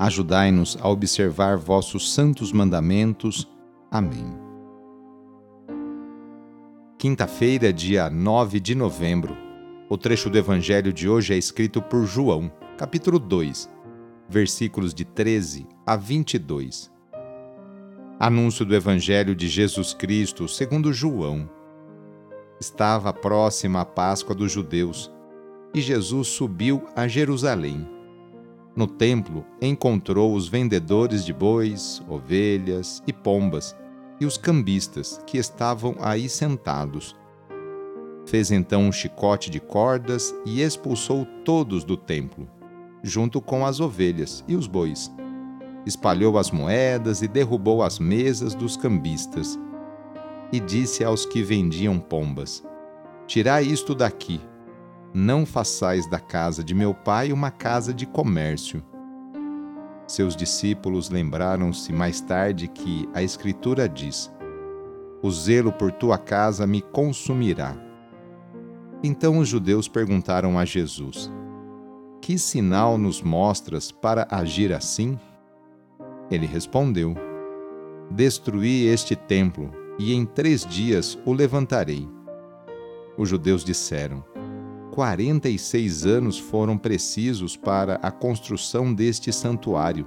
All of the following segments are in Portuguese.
Ajudai-nos a observar vossos santos mandamentos. Amém. Quinta-feira, dia 9 de novembro. O trecho do Evangelho de hoje é escrito por João, capítulo 2, versículos de 13 a 22. Anúncio do Evangelho de Jesus Cristo segundo João. Estava próxima a Páscoa dos judeus e Jesus subiu a Jerusalém no templo, encontrou os vendedores de bois, ovelhas e pombas e os cambistas que estavam aí sentados. Fez então um chicote de cordas e expulsou todos do templo, junto com as ovelhas e os bois. Espalhou as moedas e derrubou as mesas dos cambistas. E disse aos que vendiam pombas: Tirai isto daqui não façais da casa de meu pai uma casa de comércio. Seus discípulos lembraram-se mais tarde que a Escritura diz: O zelo por tua casa me consumirá. Então os judeus perguntaram a Jesus: Que sinal nos mostras para agir assim? Ele respondeu: Destruí este templo, e em três dias o levantarei. Os judeus disseram: 46 anos foram precisos para a construção deste santuário,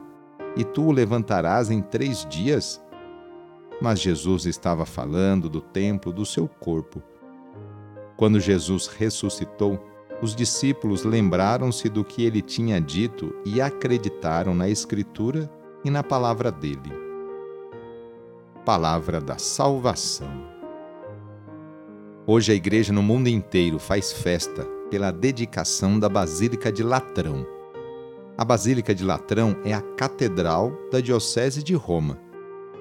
e tu o levantarás em três dias? Mas Jesus estava falando do templo do seu corpo. Quando Jesus ressuscitou, os discípulos lembraram-se do que ele tinha dito e acreditaram na Escritura e na palavra dele. Palavra da Salvação. Hoje a igreja no mundo inteiro faz festa pela dedicação da Basílica de Latrão. A Basílica de Latrão é a catedral da Diocese de Roma.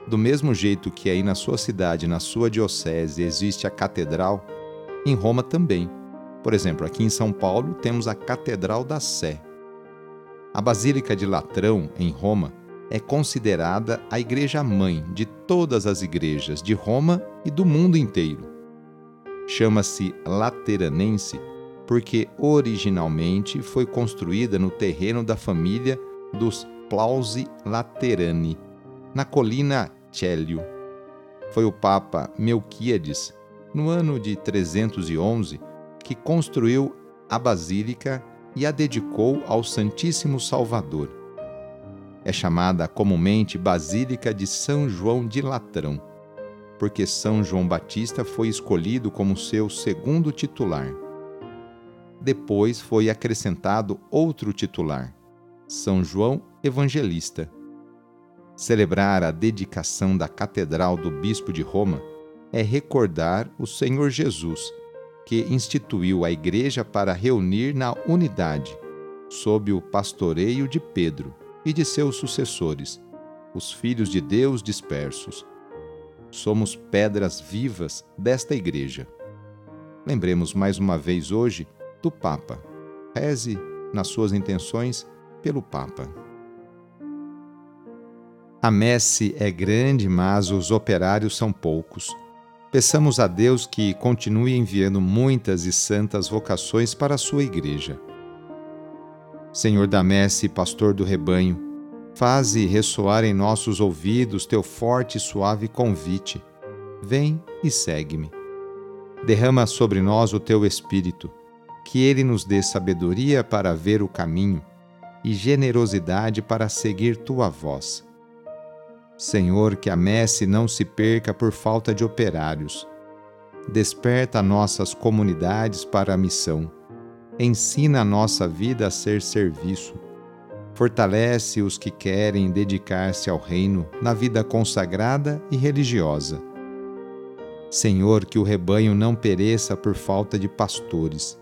Do mesmo jeito que aí na sua cidade, na sua diocese, existe a catedral, em Roma também. Por exemplo, aqui em São Paulo temos a Catedral da Sé. A Basílica de Latrão, em Roma, é considerada a igreja mãe de todas as igrejas de Roma e do mundo inteiro. Chama-se Lateranense porque originalmente foi construída no terreno da família dos Plausi Laterani, na colina Célio. Foi o Papa Melquíades, no ano de 311, que construiu a basílica e a dedicou ao Santíssimo Salvador. É chamada comumente Basílica de São João de Latrão porque São João Batista foi escolhido como seu segundo titular. Depois foi acrescentado outro titular, São João Evangelista. Celebrar a dedicação da Catedral do Bispo de Roma é recordar o Senhor Jesus, que instituiu a Igreja para reunir na unidade, sob o pastoreio de Pedro e de seus sucessores, os filhos de Deus dispersos somos pedras vivas desta igreja. Lembremos mais uma vez hoje do Papa. Reze nas suas intenções pelo Papa. A messe é grande, mas os operários são poucos. Peçamos a Deus que continue enviando muitas e santas vocações para a sua igreja. Senhor da messe, pastor do rebanho, Faze ressoar em nossos ouvidos teu forte e suave convite. Vem e segue-me. Derrama sobre nós o teu espírito, que ele nos dê sabedoria para ver o caminho e generosidade para seguir tua voz. Senhor, que a messe não se perca por falta de operários. Desperta nossas comunidades para a missão. Ensina a nossa vida a ser serviço. Fortalece os que querem dedicar-se ao reino na vida consagrada e religiosa. Senhor, que o rebanho não pereça por falta de pastores.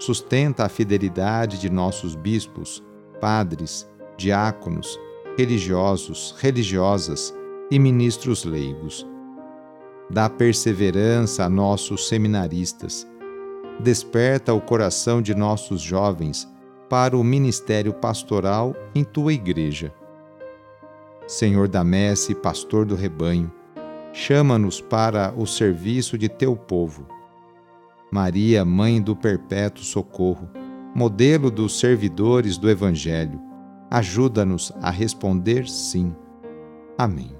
Sustenta a fidelidade de nossos bispos, padres, diáconos, religiosos, religiosas e ministros leigos. Dá perseverança a nossos seminaristas. Desperta o coração de nossos jovens para o ministério pastoral em tua igreja. Senhor da messe, pastor do rebanho, chama-nos para o serviço de teu povo. Maria, mãe do perpétuo socorro, modelo dos servidores do Evangelho, ajuda-nos a responder sim. Amém.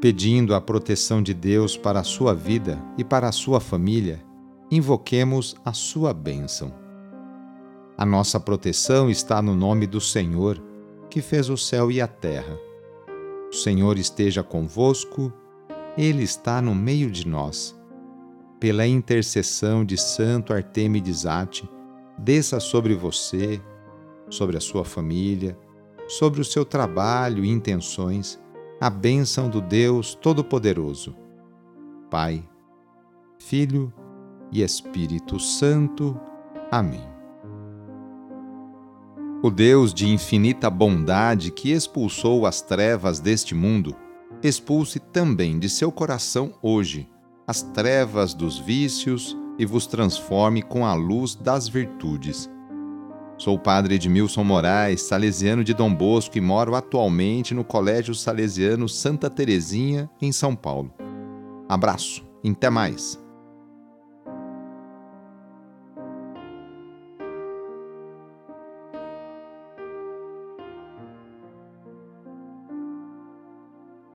Pedindo a proteção de Deus para a sua vida e para a sua família, invoquemos a sua bênção. A nossa proteção está no nome do Senhor, que fez o céu e a terra. O Senhor esteja convosco, Ele está no meio de nós. Pela intercessão de Santo Artemides Ate, desça sobre você, sobre a sua família, sobre o seu trabalho e intenções, a bênção do Deus Todo-Poderoso. Pai, Filho e Espírito Santo. Amém. O Deus de infinita bondade que expulsou as trevas deste mundo, expulse também de seu coração hoje as trevas dos vícios e vos transforme com a luz das virtudes Sou o padre Edmilson Moraes, salesiano de Dom Bosco e moro atualmente no Colégio Salesiano Santa Terezinha, em São Paulo. Abraço, até mais!